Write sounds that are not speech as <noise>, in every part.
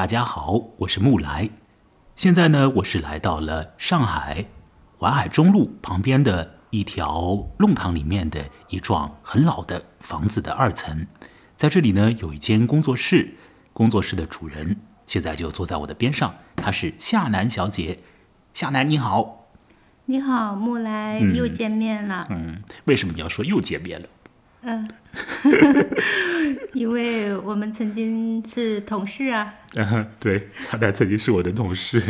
大家好，我是木来。现在呢，我是来到了上海淮海中路旁边的一条弄堂里面的一幢很老的房子的二层。在这里呢，有一间工作室，工作室的主人现在就坐在我的边上，她是夏楠小姐。夏楠你好，你好，木来，又见面了。嗯，为什么你要说又见面了？嗯，<laughs> 因为我们曾经是同事啊。嗯，<laughs> 对，夏楠曾经是我的同事。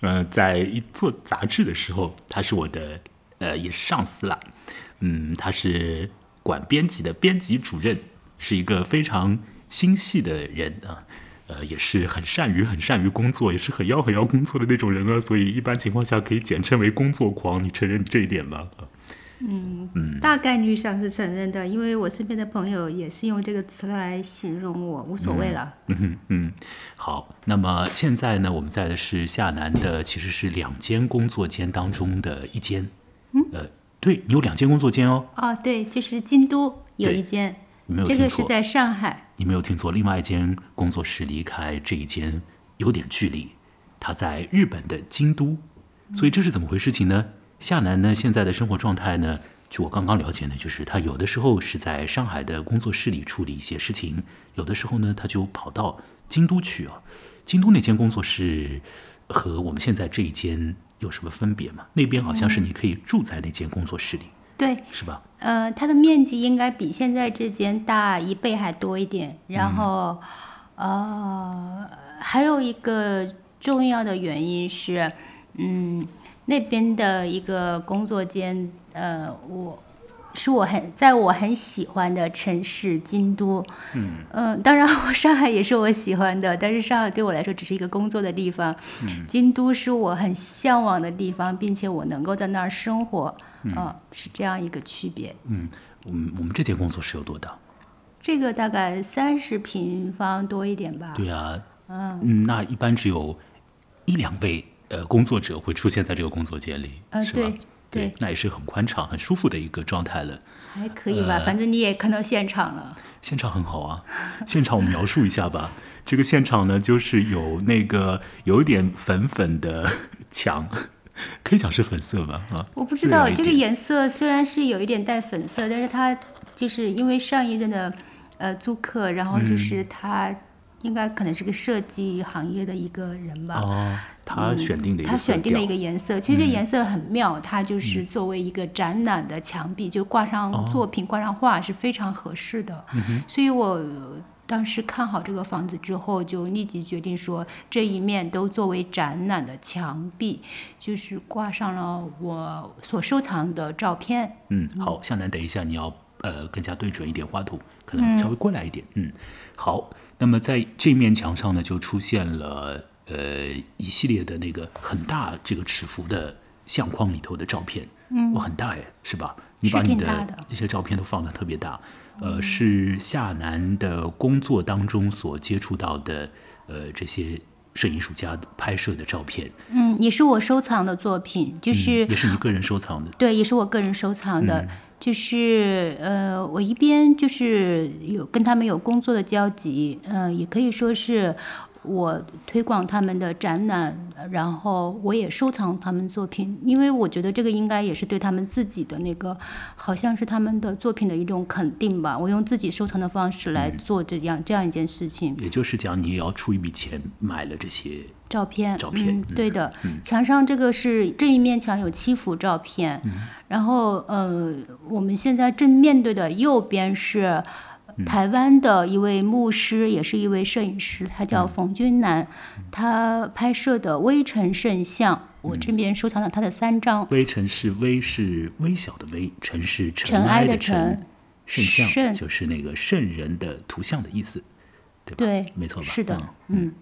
嗯，<laughs> 在一做杂志的时候，他是我的呃，也是上司了。嗯，他是管编辑的编辑主任，是一个非常心细的人啊。呃，也是很善于很善于工作，也是很要很要工作的那种人啊。所以一般情况下可以简称为工作狂。你承认这一点吗？嗯嗯，大概率上是承认的，因为我身边的朋友也是用这个词来形容我，无所谓了。嗯嗯，好，那么现在呢，我们在的是夏南的，其实是两间工作间当中的一间。嗯，呃，对你有两间工作间哦。哦，对，就是京都有一间，没有这个是在上海。你没有听错，另外一间工作室离开这一间有点距离，它在日本的京都，所以这是怎么回事情呢？夏楠呢，现在的生活状态呢，据我刚刚了解呢，就是他有的时候是在上海的工作室里处理一些事情，有的时候呢，他就跑到京都去啊。京都那间工作室和我们现在这一间有什么分别吗？那边好像是你可以住在那间工作室里，对，是吧？呃，它的面积应该比现在这间大一倍还多一点。然后，呃，还有一个重要的原因是，嗯。那边的一个工作间，呃，我是我很在我很喜欢的城市京都，嗯，嗯，当然我上海也是我喜欢的，但是上海对我来说只是一个工作的地方，嗯，京都是我很向往的地方，并且我能够在那儿生活，嗯，是这样一个区别。嗯，我们我们这间工作室有多大？这个大概三十平方多一点吧。对啊，嗯，那一般只有一两倍。呃，工作者会出现在这个工作间里，是吧？对，那也是很宽敞、很舒服的一个状态了。还可以吧，反正你也看到现场了。现场很好啊，现场我描述一下吧。这个现场呢，就是有那个有一点粉粉的 <laughs> 墙，可以讲是粉色吧？啊，我不知道这个颜色虽然是有一点带粉色，但是它就是因为上一任的呃租客，然后就是他。应该可能是个设计行业的一个人吧。哦，他选定的他选定的一个颜色，其实这颜色很妙，它就是作为一个展览的墙壁，就挂上作品、挂上画是非常合适的。所以我当时看好这个房子之后，就立即决定说这一面都作为展览的墙壁，就是挂上了我所收藏的照片。嗯，好，向南，等一下你要呃更加对准一点画图，可能稍微过来一点。嗯，好。那么在这面墙上呢，就出现了呃一系列的那个很大这个尺幅的相框里头的照片，嗯，哇，很大哎，是吧？你把你的这些照片都放的特别大，呃，是夏楠的工作当中所接触到的呃这些摄影艺术家拍摄的照片，嗯，也是我收藏的作品，就是也是你个人收藏的，对，也是我个人收藏的。就是呃，我一边就是有跟他们有工作的交集，嗯，也可以说是我推广他们的展览，然后我也收藏他们作品，因为我觉得这个应该也是对他们自己的那个，好像是他们的作品的一种肯定吧。我用自己收藏的方式来做这样这样一件事情。也就是讲，你也要出一笔钱买了这些。照片，照片，对的。墙上这个是这一面墙有七幅照片，然后呃，我们现在正面对的右边是台湾的一位牧师，也是一位摄影师，他叫冯君南，他拍摄的微尘圣像。我这边收藏了他的三张。微尘是微是微小的微，尘是尘埃的尘，圣像就是那个圣人的图像的意思，对吧？对，没错吧？是的，嗯。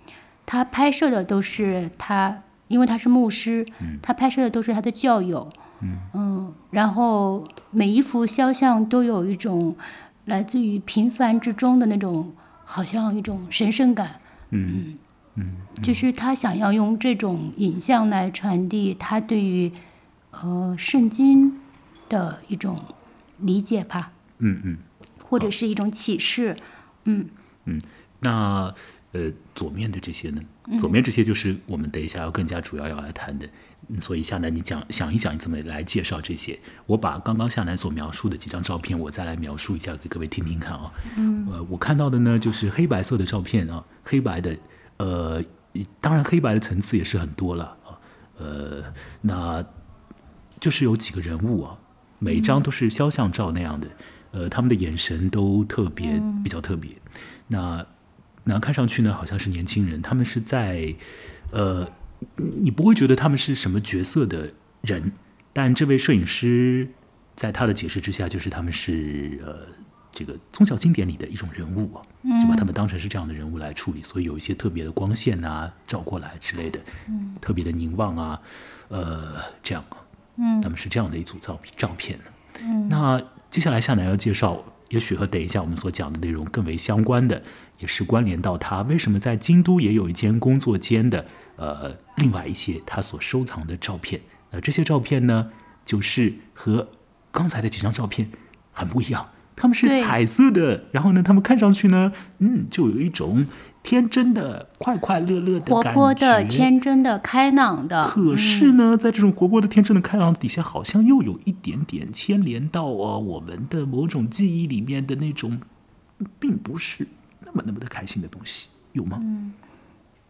他拍摄的都是他，因为他是牧师，他拍摄的都是他的教友，嗯，然后每一幅肖像都有一种来自于平凡之中的那种，好像一种神圣感，嗯嗯，就是他想要用这种影像来传递他对于呃圣经的一种理解吧，嗯嗯，或者是一种启示，嗯。嗯，那。呃，左面的这些呢？左面这些就是我们等一下要更加主要要来谈的。嗯所以夏楠，你讲想一想，你怎么来介绍这些？我把刚刚夏楠所描述的几张照片，我再来描述一下给各位听听看啊。嗯，呃，我看到的呢就是黑白色的照片啊，黑白的，呃，当然黑白的层次也是很多了啊。呃，那就是有几个人物啊，每一张都是肖像照那样的，呃，他们的眼神都特别比较特别。那那看上去呢，好像是年轻人，他们是在呃，你不会觉得他们是什么角色的人，但这位摄影师在他的解释之下，就是他们是呃这个宗教经典里的一种人物啊，就把他们当成是这样的人物来处理，所以有一些特别的光线啊照过来之类的，特别的凝望啊，呃，这样啊，嗯，他们是这样的一组照照片那接下来夏楠要介绍，也许和等一下我们所讲的内容更为相关的，也是关联到他为什么在京都也有一间工作间的，呃，另外一些他所收藏的照片。呃，这些照片呢，就是和刚才的几张照片很不一样，他们是彩色的，然后呢，他们看上去呢，嗯，就有一种天真的、快快乐乐的感觉活泼的、天真的、开朗的。可是呢，在这种活泼的、天真的、开朗底下，好像又有一点点牵连到啊我们的某种记忆里面的那种，并不是那么那么的开心的东西，有吗？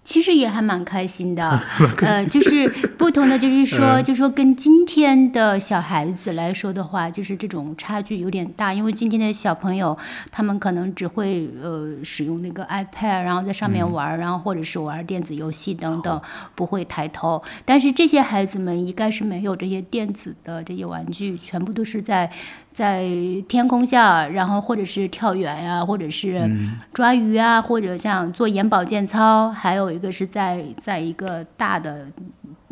其实也还蛮开心的，<laughs> 呃，就是不同的，就是说，就说跟今天的小孩子来说的话，就是这种差距有点大，因为今天的小朋友他们可能只会呃使用那个 iPad，然后在上面玩儿，然后或者是玩电子游戏等等，不会抬头。但是这些孩子们应该是没有这些电子的这些玩具，全部都是在在天空下，然后或者是跳远呀、或者是抓鱼啊，或者像做眼保健操，还有一个是在在一个大的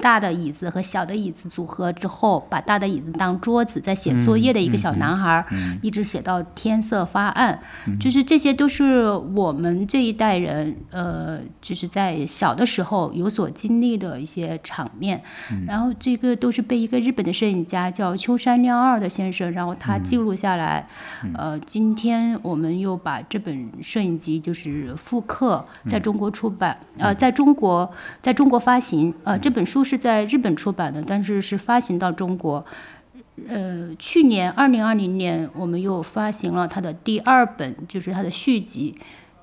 大的椅子和小的椅子组合之后，把大的椅子当桌子，在写作业的一个小男孩儿，一直写到天色发暗，就是这些都是我们这一代人，呃，就是在小的时候有所经历的一些场面。然后这个都是被一个日本的摄影家叫秋山亮二的先生，然后他记录下来。呃，今天我们又把这本摄影集就是复刻，在中国出版，呃，在中国在中国发行。呃，这本书是在日本出版的，但是是发行到中国。呃，去年二零二零年，我们又发行了他的第二本，就是他的续集。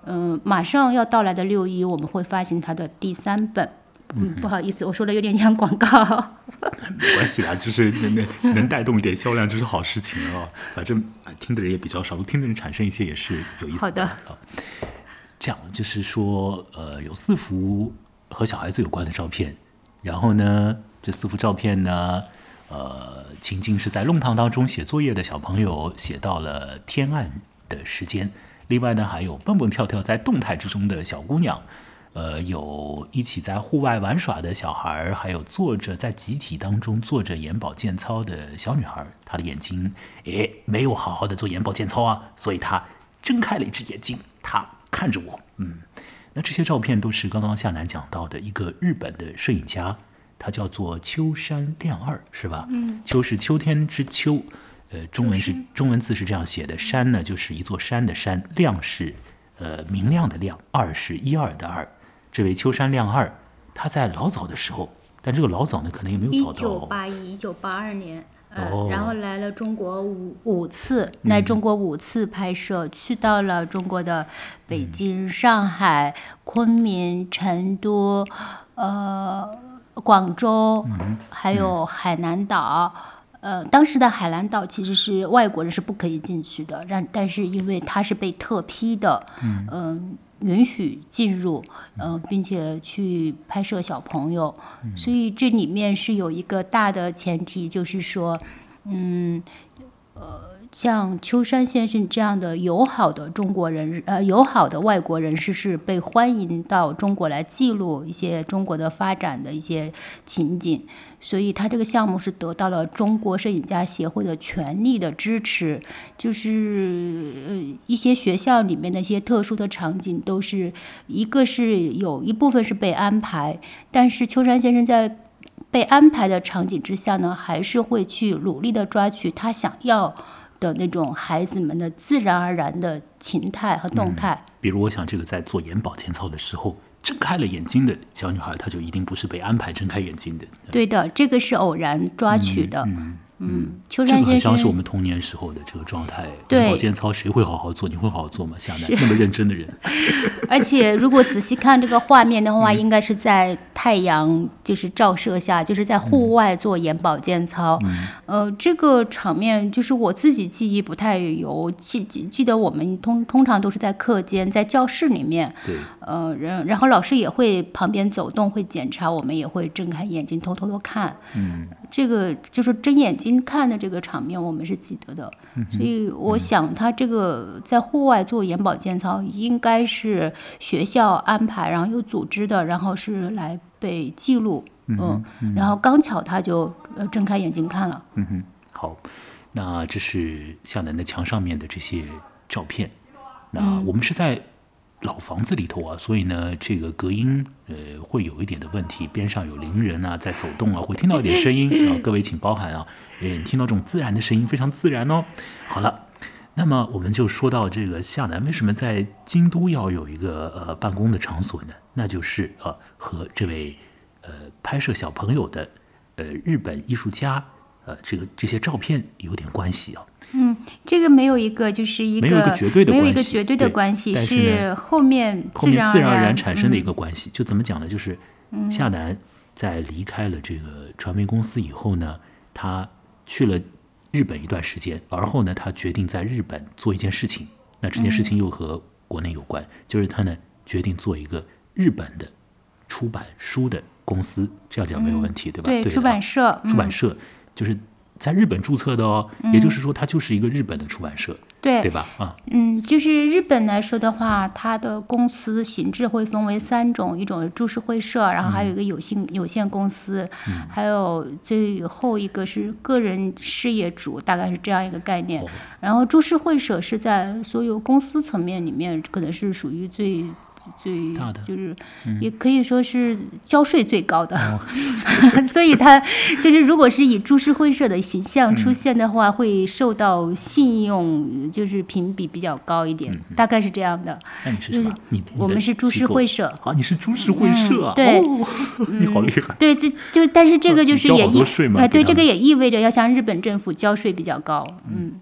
嗯、马上要到来的六一，我们会发行他的第三本。嗯，不好意思，我说的有点像广告。<laughs> 没关系啦，就是能能能带动一点销量，就是好事情了哦。反正啊，听的人也比较少，听的人产生一些也是有意思好的啊。这样就是说，呃，有四幅和小孩子有关的照片，然后呢，这四幅照片呢，呃，情境是在弄堂当中写作业的小朋友写到了天暗的时间，另外呢，还有蹦蹦跳跳在动态之中的小姑娘。呃，有一起在户外玩耍的小孩儿，还有坐着在集体当中做着眼保健操的小女孩，她的眼睛，诶，没有好好的做眼保健操啊，所以她睁开了一只眼睛，她看着我，嗯，那这些照片都是刚刚夏楠讲到的一个日本的摄影家，他叫做秋山亮二，是吧？嗯，秋是秋天之秋，呃，中文是中文字是这样写的，山呢就是一座山的山，亮是呃明亮的亮，二是一二的二。这位秋山亮二，他在老早的时候，但这个老早呢，可能也没有早到一九八一、一九八二年，呃，哦然后来了中国五五次，来中国五次拍摄，去到了中国的北京、上海、昆明、成都，呃，广州，还有海南岛。呃，当时的海南岛其实是外国人是不可以进去的，让但是因为它是被特批的，嗯、允许进入，呃，并且去拍摄小朋友，所以这里面是有一个大的前提，就是说，嗯，呃，像秋山先生这样的友好的中国人，呃，友好的外国人士是被欢迎到中国来记录一些中国的发展的一些情景。所以他这个项目是得到了中国摄影家协会的全力的支持，就是呃一些学校里面的一些特殊的场景，都是一个是有一部分是被安排，但是秋山先生在被安排的场景之下呢，还是会去努力的抓取他想要的那种孩子们的自然而然的情态和动态。比如我想这个在做眼保健操的时候睁开了眼睛的小女孩，她就一定不是被安排睁开眼睛的。对的，这个是偶然抓取的。嗯嗯，秋这个很像是我们童年时候的这个状态。对眼保健操谁会好好做？你会好好做吗？夏楠那么认真的人，<laughs> 而且如果仔细看这个画面的嗯话，应该是在太阳就是照射下，就是在户外做眼保健操。嗯呃，这个场面就是我自己记忆不太有，记记记得我们通通常都是在课间，在教室里面，对，呃，然然后老师也会旁边走动，会检查，我们也会睁开眼睛偷偷的看。嗯，这个就是睁眼睛看的这个场面，我们是记得的。嗯所以我想，他这个在户外做眼保健操，应该是学校安排，然后有组织的，然后是来被记录。嗯，然后刚巧他就呃睁开眼睛看了。嗯哼，好，那这是向南的墙上面的这些照片。那我们是在老房子里头啊，所以呢，这个隔音呃会有一点的问题，边上有邻人啊在走动啊，会听到一点声音啊，各位请包涵啊，呃，听到这种自然的声音非常自然哦。好了。那么我们就说到这个夏楠为什么在京都要有一个呃办公的场所呢？那就是呃和这位呃拍摄小朋友的呃日本艺术家呃这个这些照片有点关系啊。这个没有一个就是一个没有一个绝对的没有一关系个绝对的关系，但是后面后面自然而然产生的一个关系。就怎么讲呢？就是夏楠在离开了这个传媒公司以后呢，他去了日本一段时间，而后呢，他决定在日本做一件事情。那这件事情又和国内有关，就是他呢决定做一个日本的出版书的公司，这样讲没有问题，对吧？对出版社，出版社就是在日本注册的哦，也就是说，它就是一个日本的出版社，对对吧？啊，嗯，就是日本来说的话，它的公司形制会分为三种，一种是株式会社，然后还有一个有限、有限公司，还有最后一个是个人事业主，大概是这样一个概念。哦然后株式会社是在所有公司层面里面，可能是属于最。最大的就是，也可以说是交税最高的，<laughs> 所以它就是如果是以株式会社的形象出现的话，会受到信用就是评比比较高一点，大概是这样的。那你是什么？我们是株式会社，啊，你是株式会社啊？嗯对哦，<laughs> 你好厉害。对，这就但是这个就是也意呃，对，这个也意味着要向日本政府交税比较高，嗯。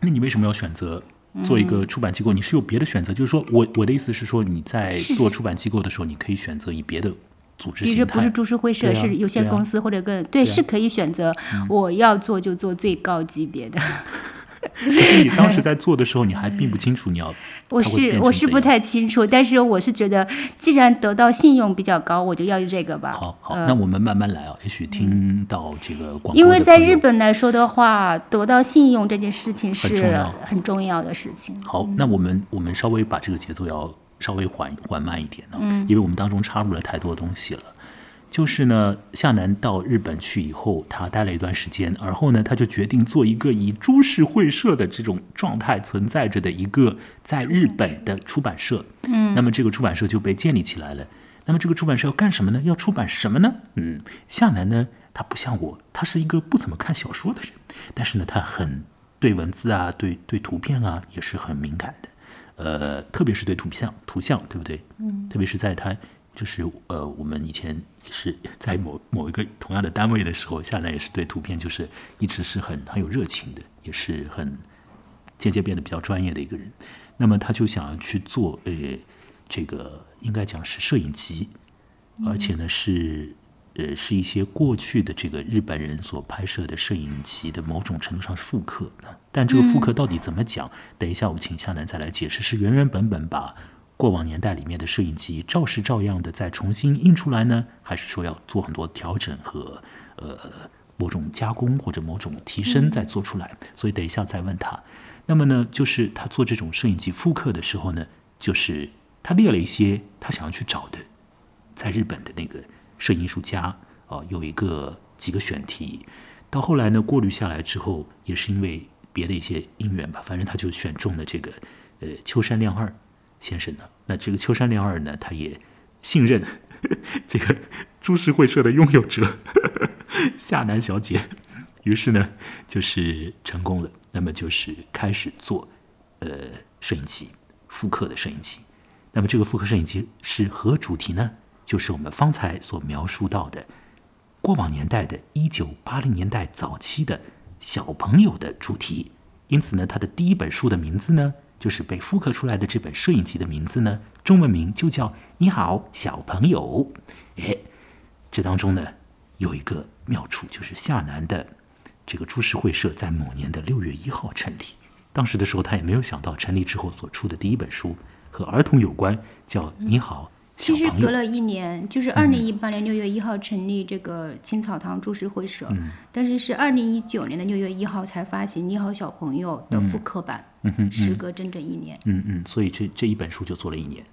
那你为什么要选择做一个出版机构？你是有别的选择？就是说我我的意思是说，你在做出版机构的时候，你可以选择以别的组织比如形态。不是株式会社，啊是有限公司或者更对，对啊是可以选择我要做就做最高级别的。<laughs> 可是你当时 <laughs> 在做的时候，你还并不清楚你要我是我是不太清楚，但是我是觉得，既然得到信用比较高，我就要这个吧。好好。呃那我们慢慢来啊，也许听到这个广播因为在日本来说的话，得到信用这件事情是很重要很重要的事情。好，那我们我们稍微把这个节奏要稍微缓缓慢一点呢、因为我们当中插入了太多东西了。就是呢，夏楠到日本去以后，他待了一段时间，而后呢，他就决定做一个以株式会社的这种状态存在着的一个在日本的出版社。嗯，那么这个出版社就被建立起来了。那么这个出版社要干什么呢？要出版什么呢？嗯，夏楠呢，他不像我，他是一个不怎么看小说的人，但是呢，他很对文字啊，对对图片啊，也是很敏感的。呃，特别是对图像，图像对不对？嗯，特别是在他就是呃，我们以前也是在某某一个同样的单位的时候，夏楠也是对图片就是一直是很很有热情的，也是很渐渐变得比较专业的一个人。那么他就想要去做呃，这个应该讲是摄影集，而且呢是呃是一些过去的这个日本人所拍摄的摄影集的某种程度上是复刻的。但这个复刻到底怎么讲？等一下我们请夏楠再来解释。是原原本本把过往年代里面的摄影机照是照样的再重新印出来呢，还是说要做很多调整和呃某种加工或者某种提升再做出来？所以等一下再问他。那么呢，就是他做这种摄影机复刻的时候呢，就是他列了一些他想要去找的，在日本的那个摄影艺术家啊、有一个几个选题。到后来呢，过滤下来之后，也是因为别的一些因缘吧，反正他就选中了这个呃秋山亮二先生呢。那这个秋山良二呢，他也信任 <laughs> 这个株式会社的拥有者夏楠小姐，于是呢，就是成功了。那么就是开始做呃摄影机复刻的摄影机。那么这个复刻摄影机是何主题呢？就是我们方才所描述到的过往年代的1980年代早期的小朋友的主题。因此呢，他的第一本书的名字呢，就是被复刻出来的这本摄影集的名字呢，中文名就叫《你好，小朋友》。哎，这当中呢，有一个妙处，就是夏南的这个株式会社在某年的六月一号成立。当时的时候，他也没有想到成立之后所出的第一本书和儿童有关，叫《你好，其实隔》。了一年，就是二零一八年六月一号成立这个青草堂株式会社，嗯但是是二零一九年的六月一号才发行《你好，小朋友》的复刻版，时隔整整一年。嗯嗯，所以这这一本书就做了一年，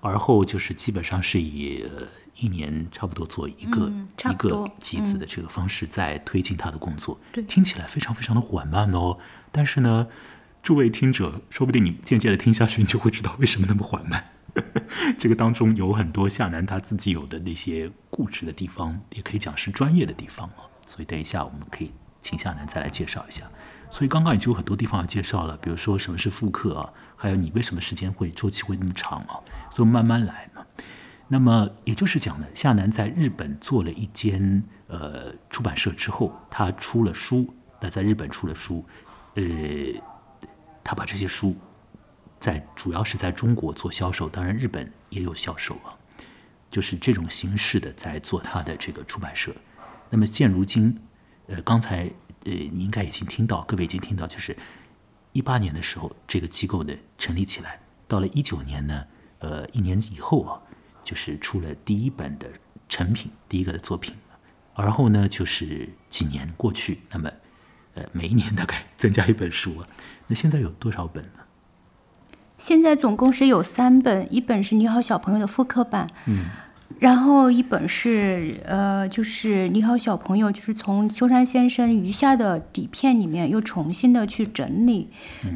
而后就是基本上是以、呃、一年差不多做一个、嗯一个集子的这个方式在推进他的工作。对听起来非常非常的缓慢哦。但是呢，诸位听者，说不定你渐渐的听下去，你就会知道为什么那么缓慢。<laughs> 这个当中有很多夏楠他自己有的那些固执的地方，也可以讲是专业的地方啊。所以等一下我们可以请夏楠再来介绍一下。所以刚刚已经有很多地方要介绍了，比如说什么是复刻啊，还有你为什么时间会周期会那么长啊，所以慢慢来嘛。那么也就是讲呢，夏楠在日本做了一间呃出版社之后，他出了书，那在日本出了书，呃，他把这些书在主要是在中国做销售，当然日本也有销售啊，就是这种形式的在做他的这个出版社。那么现如今，呃，刚才呃你应该已经听到，各位已经听到，就是一八年的时候，这个机构的成立起来，到了一九年呢，呃，一年以后啊，就是出了第一本的成品，第一个的作品。而后呢，就是几年过去，那么呃，每一年大概 <laughs> 增加一本书啊。那现在有多少本呢？现在总共是有三本，一本是《你好，小朋友》的复刻版，嗯，然后一本是呃，就是《你好，小朋友》，就是从秋山先生余下的底片里面又重新的去整理，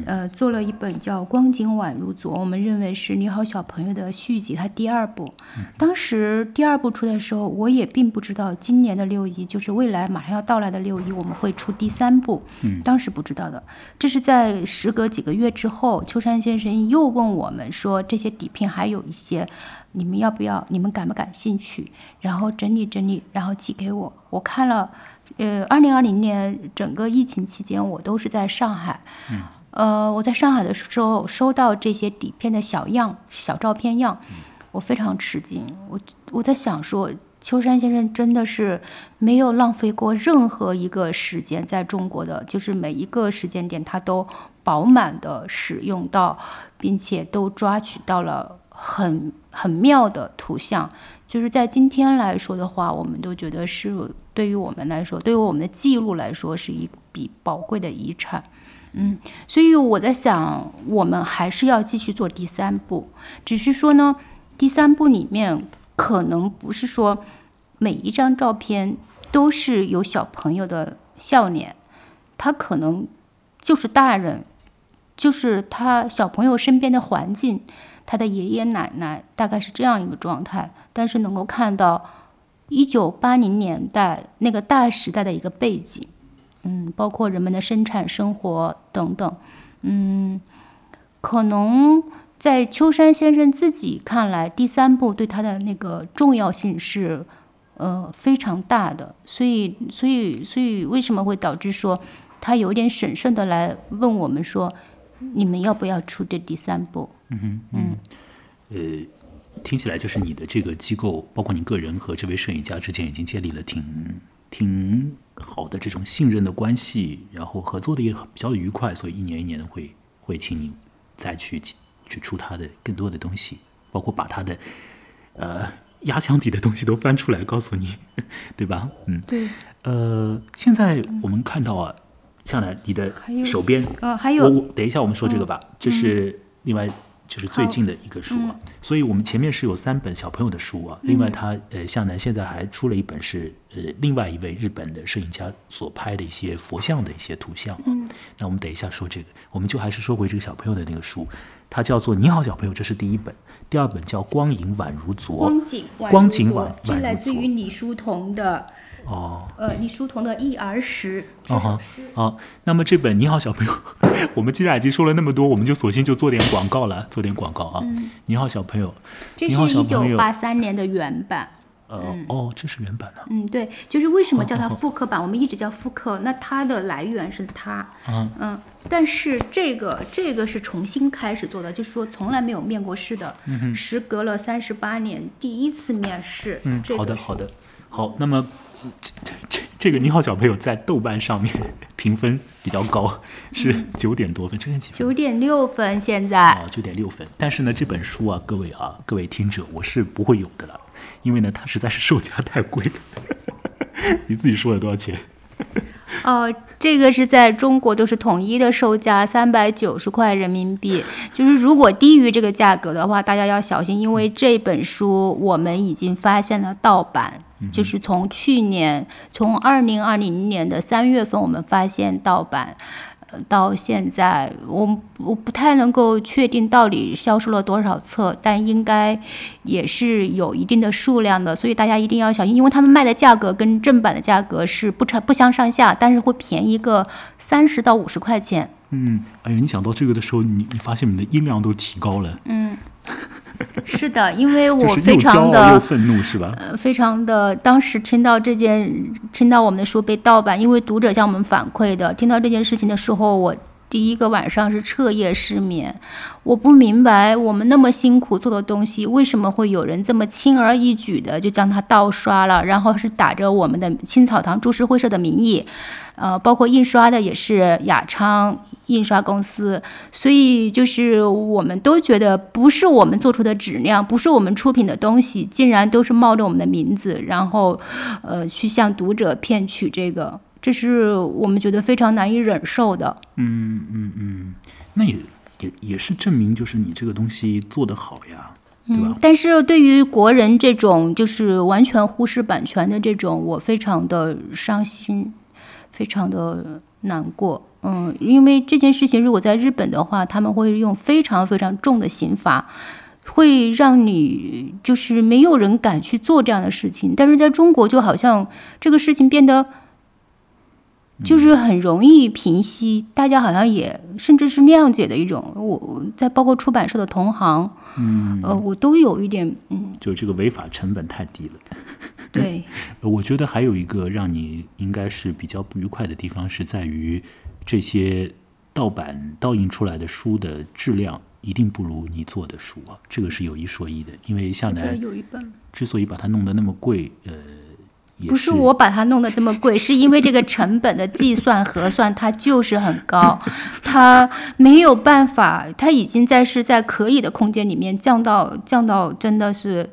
呃，做了一本叫《光景宛如昨》，我们认为是《你好，小朋友》的续集，它第二部。当时第二部出的时候，我也并不知道今年的六一，就是未来马上要到来的六一，我们会出第三部。嗯，当时不知道的。这是在时隔几个月之后，秋山先生又问我们说，这些底片还有一些，你们要不要？你们感不感兴趣？然后整理整理，然后寄给我。我看了，呃，二零二零年整个疫情期间，我都是在上海。嗯。呃，我在上海的时候收到这些底片的小样、小照片样，我非常吃惊。我我在想说，秋山先生真的是没有浪费过任何一个时间在中国的，就是每一个时间点他都饱满的使用到，并且都抓取到了很很妙的图像。就是在今天来说的话，我们都觉得是对于我们来说，对于我们的记录来说，是一笔宝贵的遗产。嗯，所以我在想，我们还是要继续做第三步，只是说呢，第三步里面可能不是说每一张照片都是有小朋友的笑脸，他可能就是大人，就是他小朋友身边的环境，他的爷爷奶奶大概是这样一个状态，但是能够看到一九八零年代那个大时代的一个背景。嗯，包括人们的生产生活等等，嗯，可能在秋山先生自己看来，第三部对他的那个重要性是呃非常大的，所以，所以，所以为什么会导致说他有点审慎的来问我们说，你们要不要出这第三部？嗯哼，嗯，呃，听起来就是你的这个机构，包括你个人和这位摄影家之间已经建立了挺挺好的这种信任的关系，然后合作的也比较愉快，所以一年一年的会会请你再去去出他的更多的东西，包括把他的呃压箱底的东西都翻出来告诉你，<laughs> 对吧？嗯，对。呃，现在我们看到啊，向来你的手边，呃，还有等一下我们说这个吧，这是另外就是最近的一个书啊，所以我们前面是有三本小朋友的书啊，另外他呃向南现在还出了一本是呃另外一位日本的摄影家所拍的一些佛像的一些图像啊，那我们等一下说这个，我们就还是说回这个小朋友的那个书，它叫做《你好小朋友》，这是第一本，第二本叫《光影宛如昨》，光景宛如昨来自于李叔同的哦，呃，李叔同的《忆儿时》这哦哈首诗。哦，那么这本《你好，小朋友》，<laughs> 我们既然已经说了那么多，我们就索性就做点广告了，做点广告啊。你好，小朋友。这，是一九。八三年的原版。呃，哦，这是原版的。嗯，对，就是为什么叫它好好复刻版？我们一直叫复刻，那它的来源是它。嗯嗯，但是这个这个是重新开始做的，就是说从来没有面过试的，时隔了三十八年第一次面试。嗯，这个好的，好的，好。那么这这这这个你好，小朋友在豆瓣上面评分比较高，是九点多分，九点几分？九点六分，现在啊，九点六分。但是呢，这本书啊，各位啊，各位听者，我是不会有的了，因为呢，它实在是售价太贵了。<laughs> 你自己说了多少钱？哦，这个是在中国都是统一的售价，三百九十块人民币。就是如果低于这个价格的话，大家要小心，因为这本书我们已经发现了盗版，就是从去年，从二零二零年的三月份，我们发现盗版。呃到现在，我我不太能够确定到底销售了多少册，但应该也是有一定的数量的，所以大家一定要小心，因为他们卖的价格跟正版的价格是不差不相上下，但是会便宜个三十到五十块钱。嗯，哎呀，你想到这个的时候，你你发现你的音量都提高了，是的，因为 <laughs> 我非常的愤怒，是吧？呃，非常的，当时听到这件，听到我们的书被盗版，因为读者向我们反馈的，听到这件事情的时候，我第一个晚上是彻夜失眠。我不明白，我们那么辛苦做的东西，为什么会有人这么轻而易举的就将它盗刷了，然后是打着我们的青草堂株式会社的名义，呃，包括印刷的也是雅昌印刷公司，所以就是我们都觉得不是我们做出的质量，不是我们出品的东西，竟然都是冒着我们的名字，然后呃去向读者骗取这个，这是我们觉得非常难以忍受的。嗯嗯嗯那也也也是证明，就是你这个东西做得好呀，对吧？嗯，但是对于国人这种就是完全忽视版权的这种，我非常的伤心，非常的难过。嗯，因为这件事情如果在日本的话，他们会用非常非常重的刑罚，会让你就是没有人敢去做这样的事情。但是在中国，就好像这个事情变得。就是很容易平息，大家好像也甚至是谅解的一种。我我在包括出版社的同行，嗯，呃，我都有一点，嗯，就这个违法成本太低了。对，呃 <laughs> 我觉得还有一个让你应该是比较不愉快的地方，是在于这些盗版盗印出来的书的质量一定不如你做的书啊，这个是有一说一的。因为夏这楠有一本。之所以把它弄得那么贵，呃，也不是我把它弄得这么贵，是因为这个成本的计算核算它就是很高，它没有办法，它已经在是在可以的空间里面降到降到真的是，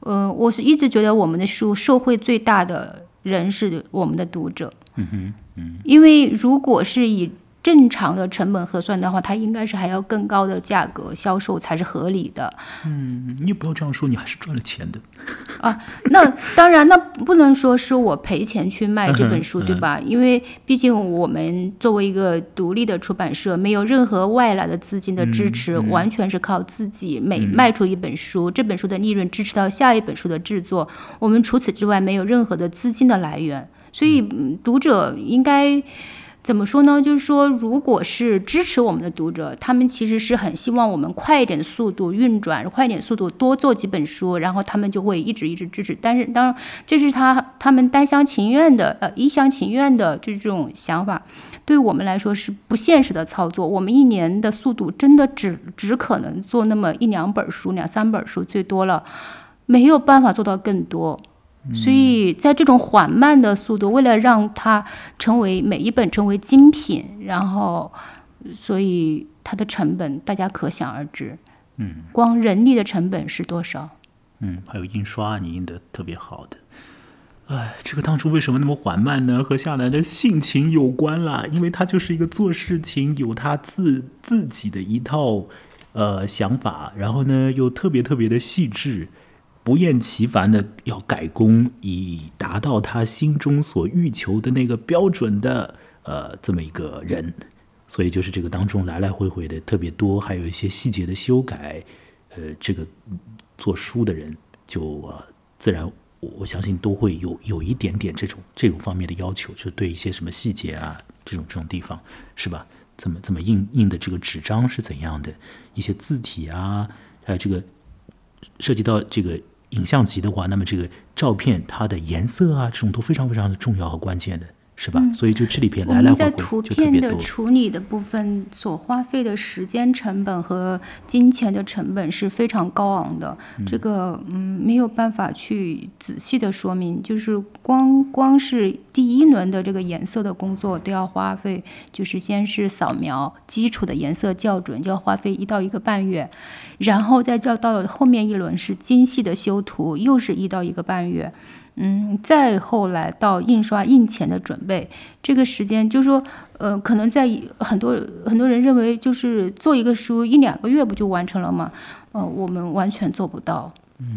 呃，我是一直觉得我们的书受惠最大的人是我们的读者，嗯哼，嗯，因为如果是以正常的成本核算的话，它应该是还要更高的价格销售才是合理的。嗯你也不要这样说，你还是赚了钱的。啊，那 <laughs> 当然，那不能说是我赔钱去卖这本书，对吧？因为毕竟我们作为一个独立的出版社，没有任何外来的资金的支持，嗯完全是靠自己每卖出一本书，这本书的利润支持到下一本书的制作。我们除此之外没有任何的资金的来源，所以嗯读者应该。怎么说呢？就是说，如果是支持我们的读者，他们其实是很希望我们快一点速度运转，快一点速度多做几本书，然后他们就会一直一直支持。但是，当然这是他他们单厢情愿的，呃，一厢情愿的这种想法，对我们来说是不现实的操作。我们一年的速度真的只只可能做那么一两本书，两三本书最多了，没有办法做到更多。所以在这种缓慢的速度，为了让它成为每一本成为精品，然后，所以它的成本大家可想而知。嗯，光人力的成本是多少？嗯，还有印刷，你印的特别好的。哎，这个当初为什么那么缓慢呢？和夏楠的性情有关啦，因为他就是一个做事情有他自自己的一套呃想法，然后呢又特别特别的细致，不厌其烦的要改工，以达到他心中所欲求的那个标准的呃这么一个人。所以就是这个当中来来回回的特别多，还有一些细节的修改，呃，这个做书的人就、自然我我相信都会有有一点点这种这种方面的要求，就对一些什么细节啊这种这种地方是吧？怎么怎么印印的这个纸张是怎样的？一些字体啊，还有这个涉及到这个影像级的话，那么这个照片它的颜色啊，这种都非常非常的重要和关键的。是吧？所以就这里边来来回回在图片的处理的部分所花费的时间成本和金钱的成本是非常高昂的。这个嗯没有办法去仔细的说明，就是光光是第一轮的这个颜色的工作都要花费，就是先是扫描基础的颜色校准，就要花费一到一个半月，然后再叫到后面一轮是精细的修图，又是一到一个半月。嗯，再后来到印刷印前的准备，这个时间就是说，呃，可能在很多很多人认为，就是做一个书一两个月不就完成了吗？呃，我们完全做不到。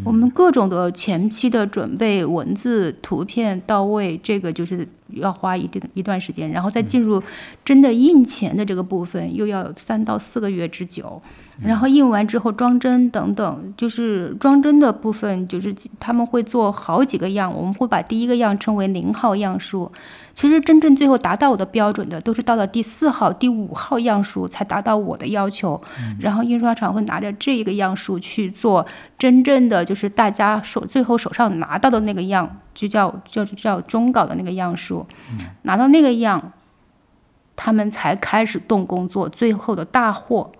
我们各种的前期的准备，文字、图片到位，这个就是要花一定一段时间，然后再进入真的印钱的这个部分，又要三到四个月之久。然后印完之后装帧等等，就是装帧的部分，就是他们会做好几个样，我们会把第一个样称为零号样数。其实真正最后达到我的标准的，都是到了第四号、第五号样数才达到我的要求。然后印刷厂会拿着这一个样数去做真正的，就是大家手最后手上拿到的那个样，就叫叫叫中稿的那个样书。拿到那个样，他们才开始动工作最后的大货。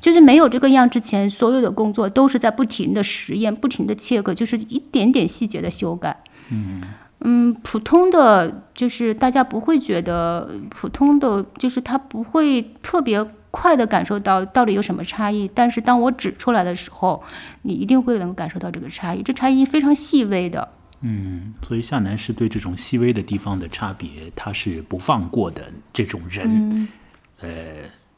就是没有这个样之前，所有的工作都是在不停的实验、不停的切割，就是一点点细节的修改。嗯嗯，普通的就是大家不会觉得普通的，就是他不会特别快的感受到到底有什么差异。但是当我指出来的时候，你一定会能感受到这个差异，这差异非常细微的。嗯，所以夏楠是对这种细微的地方的差别，他是不放过的这种人。呃。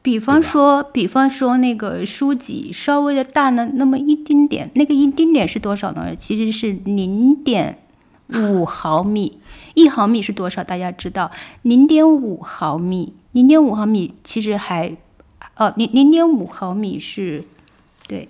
比方说，比方说那个书籍稍微的大呢，那么一丁点，那个一丁点是多少呢？其实是零点五毫米，一毫米是多少？大家知道，零点五毫米，零点五毫米其实还，呃，零零点五毫米是，对，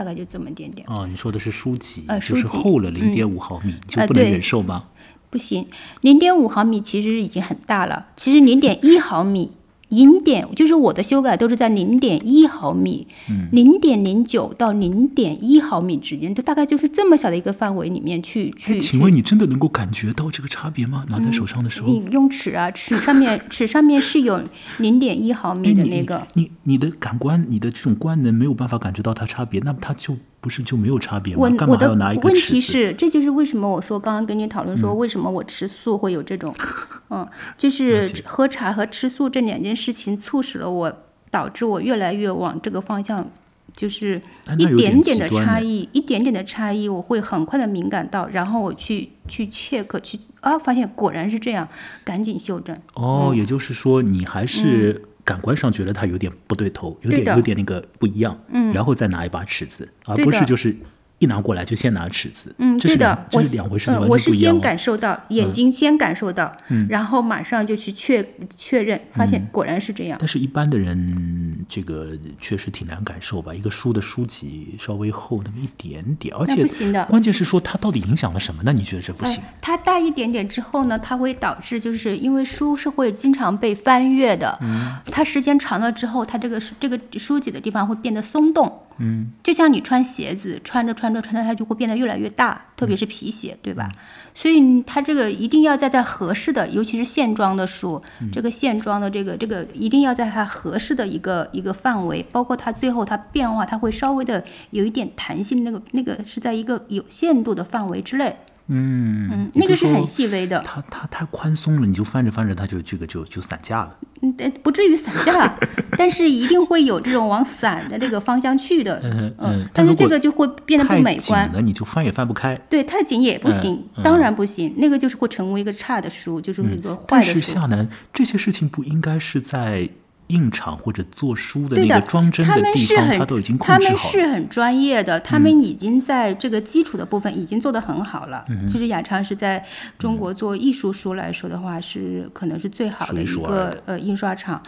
大概就这么点点。哦，你说的是书籍，呃，就是厚了零点五毫米就不能忍受吗？不行，零点五毫米其实已经很大了，其实零点一毫米。零点就是我的修改都是在零点一毫米，零点零九到零点一毫米之间，就大概就是这么小的一个范围里面去去。请问你真的能够感觉到这个差别吗？拿在手上的时候，你用尺啊，尺上面 <laughs> 尺上面是有零点一毫米的那个。你你的感官，你的这种官能没有办法感觉到它差别，那么它就。不是就没有差别吗？我我的问题是，这就是为什么我说刚刚跟你讨论说，为什么我吃素会有这种，<laughs> 嗯，就是喝茶和吃素这两件事情促使了我，导致我越来越往这个方向，就是一点点的差异，一点点的差异，我会很快的敏感到，然后我去去 check 去啊，发现果然是这样，赶紧修正。哦，也就是说你还是。感官上觉得它有点不对头，有点有点那个不一样，嗯，然后再拿一把尺子，而不是就是一拿过来就先拿尺子，嗯，对的，这是两回事，我是先感受到眼睛先感受到，嗯，然后马上就去确确认，发现果然是这样。但是，一般的人这个确实挺难感受吧？一个书的书籍稍微厚那么一点点，而且不行的。关键是说它到底影响了什么呢？你觉得这不行？它大一点点之后呢，它会导致就是因为书是会经常被翻阅的，嗯，它时间长了之后，它这个这个书籍的地方会变得松动。嗯，就像你穿鞋子，穿着穿着穿着，它就会变得越来越大，特别是皮鞋，对吧？所以它这个一定要在在合适的，尤其是线装的书，这个线装的这个这个一定要在它合适的一个一个范围，包括它最后它变化，它会稍微的有一点弹性，那个那个是在一个有限度的范围之内。嗯嗯，那个是很细微的。它它太宽松了，你就翻着翻着，它就这个就就散架了。嗯，不至于散架，但是一定会有这种往散的这个方向去的。嗯嗯，但是这个就会变得不美观。那，你就翻也翻不开。对，太紧也不行，当然不行。那个就是会成为一个差的书，就是一个坏的书。但是夏楠，这些事情不应该是在。印厂或者做书的那个装帧的地方，他都已经控制好了。他们是很专业的，他们已经在这个基础的部分已经做得很好了。其实雅昌是在中国做艺术书来说的话，是可能是最好的一个呃印刷厂。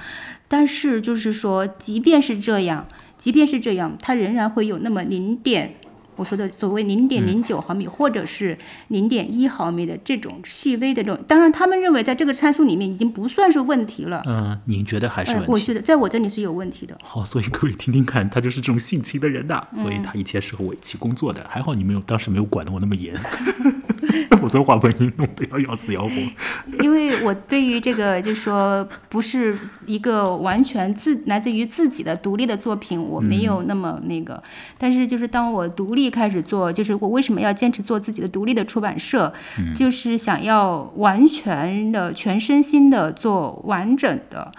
但是就是说，即便是这样，即便是这样，它仍然会有那么零点我说的所谓零点零九毫米或者是零点一毫米的这种细微的这种，当然他们认为在这个参数里面已经不算是问题了。嗯，您觉得还是呃问，题？我觉得在我这里是有问题的。好，所以各位听听看，他就是这种性情的人呐、嗯所以他以前是和我一起工作的，还好你没有当时没有管得我那么严，<laughs> <laughs> 否则话不你弄得要要死要活。因为我对于这个就是说不是一个完全自来自于自己的独立的作品，我没有那么那个。但是就是当我独立开始做，就是我为什么要坚持做自己的独立的出版社，就是想要完全的全身心的做完整的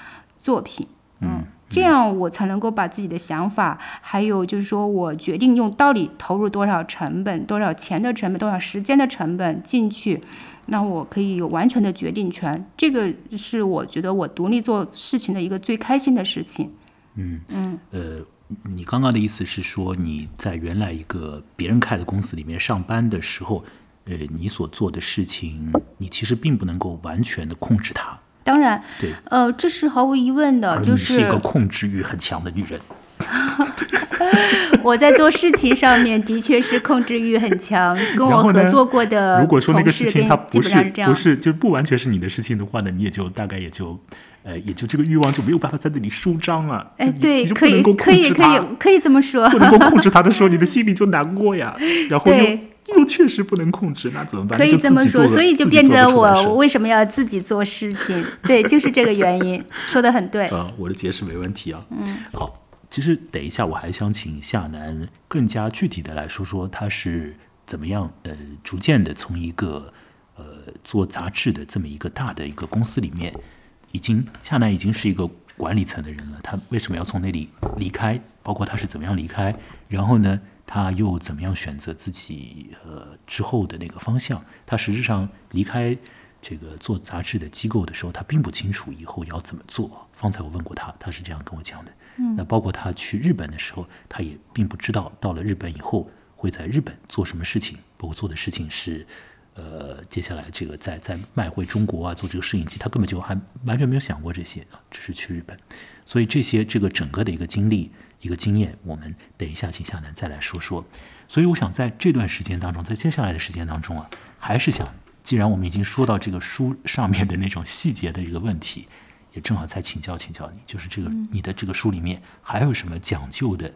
作品，嗯。这样我才能够把自己的想法，还有就是说我决定用到底投入多少成本、多少钱的成本、多少时间的成本进去，那我可以有完全的决定权，这个是我觉得我独立做事情的一个最开心的事情。嗯嗯。呃，你刚刚的意思是说你在原来一个别人开的公司里面上班的时候，呃，你所做的事情，你其实并不能够完全的控制它，当然，对，呃，这是毫无疑问的，就是一个控制欲很强的女人。<laughs> 我在做事情上面的确是控制欲很强，跟我合作过的如果说那个事情它不是不。是就不完全是你的事情的话呢，你也就大概也就呃也就这个欲望就没有办法在那里舒张了。哎，对，就可以，可以，可以，可以这么说。不能够控制他的时候，<laughs> 你的心里就难过呀。然后又确实不能控制，那怎么办？可以这么说，所以就变得出版社我为什么要自己做事情？对，就是这个原因，说的很对。呃，我的解释没问题啊。嗯，好，其实等一下我还想请夏楠更加具体的来说说他是怎么样呃逐渐的从一个呃做杂志的这么一个大的一个公司里面，已经夏楠已经是一个管理层的人了，他为什么要从那里离开？包括他是怎么样离开，然后呢？他又怎么样选择自己呃之后的那个方向？他实质上离开这个做杂志的机构的时候，他并不清楚以后要怎么做。方才我问过他，他是这样跟我讲的。嗯，那包括他去日本的时候，他也并不知道到了日本以后会在日本做什么事情，包括做的事情是，呃，接下来这个在在卖回中国啊，做这个摄影机，他根本就还完全没有想过这些啊，只是去日本。所以这些这个整个的一个经历、一个经验，我们等一下请夏楠再来说说。所以我想在这段时间当中，在接下来的时间当中啊，还是想，既然我们已经说到这个书上面的那种细节的一个问题，也正好再请教请教你，就是这个你的这个书里面还有什么讲究的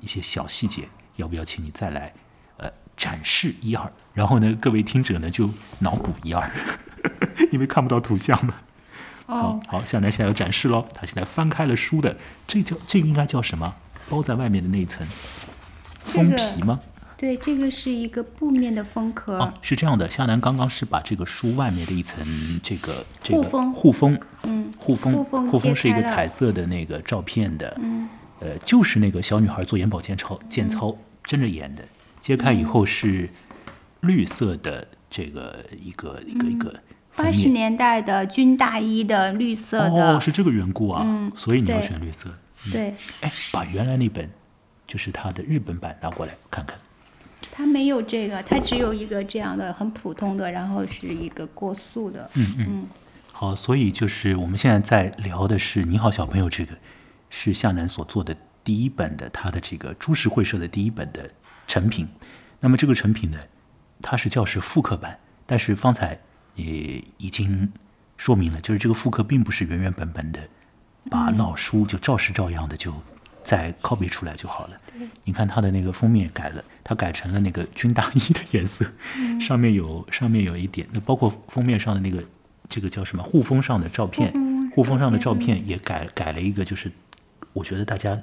一些小细节，要不要请你再来呃展示一二？然后呢，各位听者呢就脑补一二，<laughs> 因为看不到图像嘛。好，好，夏南现在要展示喽。他现在翻开了书的，这叫这个应该叫什么？包在外面的那一层。封这个皮吗？对，这个是一个布面的封壳。哦，是这样的，夏楠刚刚是把这个书外面的一层这个这个护封。护封，嗯，护封护封护封是一个彩色的那个照片的，嗯，呃，就是那个小女孩做眼保健操健操睁着眼的，揭开以后是绿色的这个一个一个一个封八十。年代的军大衣的绿色的，哦，是这个缘故啊，嗯所以你要选绿色。对，哎，把原来那本就是他的日本版拿过来看看。他没有这个，他只有一个这样的很普通的，然后是一个过塑的。嗯嗯。好，所以就是我们现在在聊的是《你好，小朋友》这个是夏楠所做的第一本的他的这个株式会社的第一本的成品。那么这个成品呢，它是叫是复刻版，但是方才也已经说明了，就是这个复刻并不是原原本本的把老书就照实照样的就再 copy 出来就好了。你看它的那个封面改了，它改成了那个军大衣的颜色，上面有上面有一点，那包括封面上的那个这个叫什么护封上的照片，护封上的照片也改改了一个，就是我觉得大家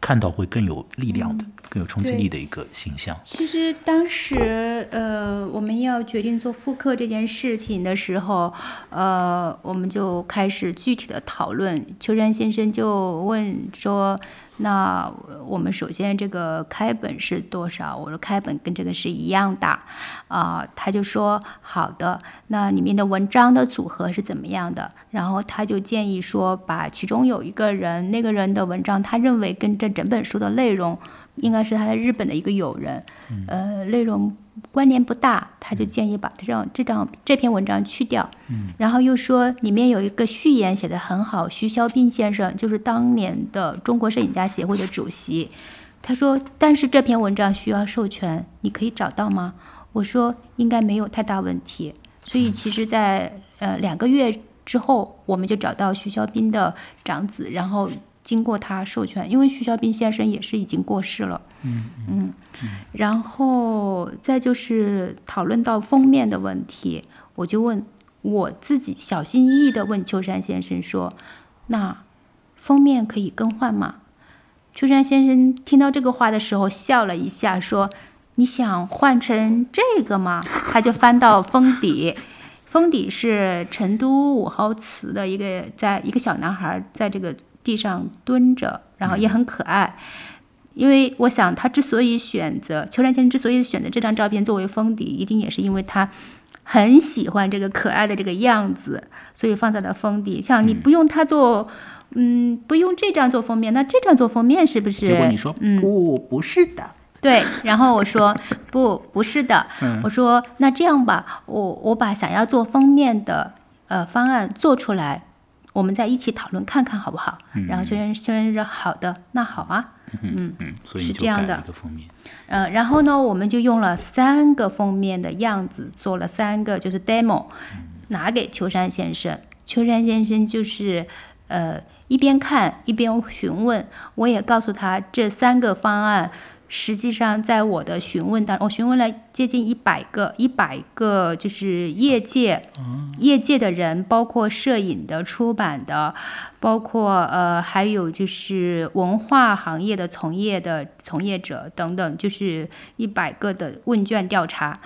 看到会更有力量的、更有冲击力的一个形象。其实当时，呃，我们要决定做复刻这件事情的时候，呃，我们就开始具体的讨论。秋山先生就问说：“那我们首先这个开本是多少？”我说：“开本跟这个是一样大。”啊，他就说：“好的，那里面的文章的组合是怎么样的？”然后他就建议说，把其中有一个人，那个人的文章，他认为跟这整本书的内容应该是他在日本的一个友人，呃，内容关联不大，他就建议把这张这张这篇文章去掉。然后又说里面有一个序言写得很好，徐肖斌先生就是当年的中国摄影家协会的主席。他说，但是这篇文章需要授权，你可以找到吗？我说应该没有太大问题。所以其实，在呃两个月之后，我们就找到徐肖斌的长子，然后经过他授权，因为徐小斌先生也是已经过世了。嗯嗯，然后再就是讨论到封面的问题，我就问我自己小心翼翼的问秋山先生说：“那封面可以更换吗？”秋山先生听到这个话的时候笑了一下，说：“你想换成这个吗？” <laughs> 他就翻到封底，封底是成都武侯祠的一个，在一个小男孩在这个地上蹲着，然后也很可爱。因为我想，他之所以选择秋山先生之所以选择这张照片作为封底，一定也是因为他很喜欢这个可爱的这个样子，所以放在了封底。像你不用他做，嗯，不用这张做封面，那这张做封面是不是？结果你说，嗯，不，不是的。对，然后我说不，不是的。<laughs> 我说那这样吧，我我把想要做封面的呃方案做出来，我们再一起讨论看看好不好？然后秋山秋山说好的，那好啊。嗯嗯，所以是这样的一个封面。呃，然后呢，我们就用了三个封面的样子，做了三个就是 demo，拿给秋山先生。秋山先生就是呃一边看一边询问，我也告诉他这三个方案。实际上，在我的询问当中，我询问了接近一百个，一百个就是业界，业界的人，包括摄影的、出版的，包括呃，还有就是文化行业的从业的从业者等等，就是一百个的问卷调查。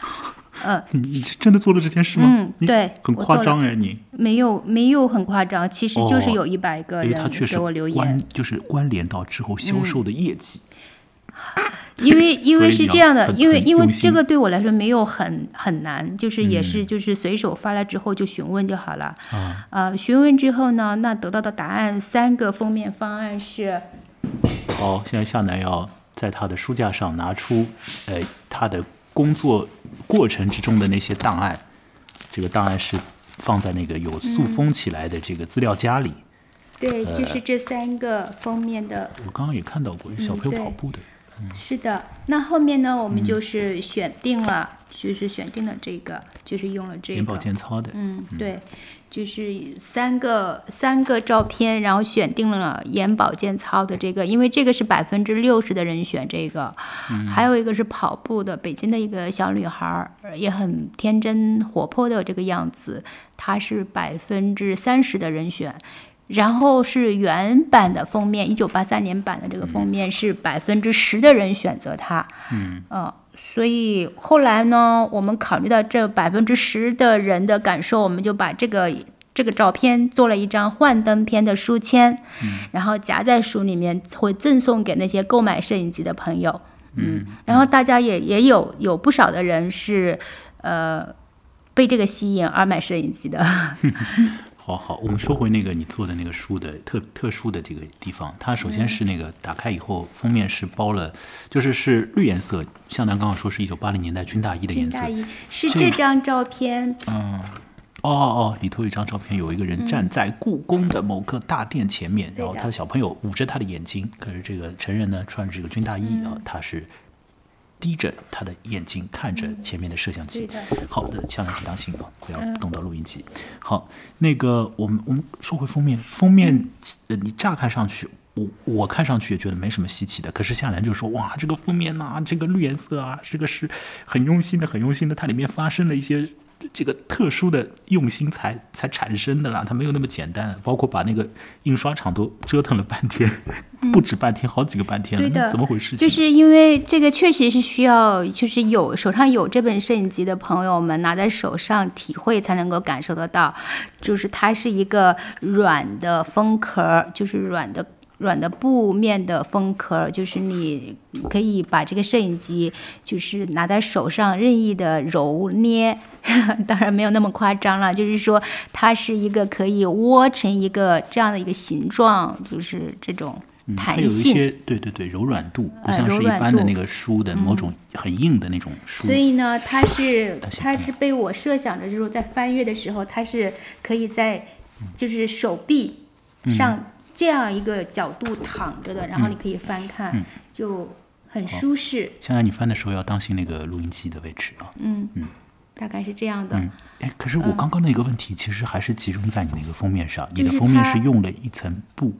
嗯，<laughs> 你你真的做了这件事吗？嗯，对，很夸张哎，你没有没有很夸张，其实就是有一百个人给我留言，就是关联到之后销售的业绩。<laughs> 因为因为是这样的，因为因为这个对我来说没有很很难，就是也是就是随手发来之后就询问就好了。啊，呃，询问之后呢，那得到的答案三个封面方案是。好，现在夏楠要在他的书架上拿出，呃，他的工作过程之中的那些档案，这个档案是放在那个有塑封起来的这个资料夹里。对，就是这三个封面的。我刚刚也看到过，小朋友跑步的。是的，那后面呢？我们就是选定了，就是选定了这个，就是用了这个。眼保健操的。嗯，对，就是三个三个照片，然后选定了眼保健操的这个，因为这个是百分之六十的人选这个，还有一个是跑步的，北京的一个小女孩，也很天真活泼的这个样子，她是百分之三十的人选。然后是原版的封面，一九八三年版的这个封面是百分之十的人选择它，嗯，呃，所以后来呢，我们考虑到这百分之十的人的感受，我们就把这个这个照片做了一张幻灯片的书签，嗯，然后夹在书里面，会赠送给那些购买摄影机的朋友，嗯，然后大家也也有有不少的人是呃被这个吸引而买摄影机的。<laughs> 好好，我们说回那个你做的那个书的特特殊的这个地方。它首先是那个打开以后，封面是包了，就是是绿颜色。向南刚刚说是一九八零年代军大衣的颜色。军大衣是这张照片。嗯，哦哦，里头有一张照片，有一个人站在故宫的某个大殿前面，然后他的小朋友捂着他的眼睛，可是这个成人呢穿着这个军大衣啊，他是。低着他的眼睛看着前面的摄像机。好的，千万请当心啊，不要动到录音机。好，那个我们我们说回封面，封面呃，你乍看上去，我我看上去也觉得没什么稀奇的。可是夏兰就说，哇，这个封面呐，这个绿颜色啊，这个是很用心的，很用心的，它里面发生了一些。这个特殊的用心才才产生的啦，它没有那么简单。包括把那个印刷厂都折腾了半天，不止半天，好几个半天了，怎么回事？就是因为这个确实是需要，就是有手上有这本摄影集的朋友们拿在手上体会才能够感受得到，就是它是一个软的封壳，就是软的。软的布面的封壳，就是你可以把这个摄影机，就是拿在手上任意的揉捏，<laughs> 当然没有那么夸张了，就是说它是一个可以窝成一个这样的一个形状，就是这种弹性。有一些对对对柔软度，不像是一般的那个书的某种很硬的那种书。所以呢，它是它是被我设想着，就是在翻阅的时候，它是可以在就是手臂上。这样一个角度躺着的，然后你可以翻看，就很舒适。现在你翻的时候要当心那个录音机的位置啊。嗯。嗯，大概是这样的。嗯，哎，可是我刚刚那个问题其实还是集中在你那个封面上，你的封面是用了一层布，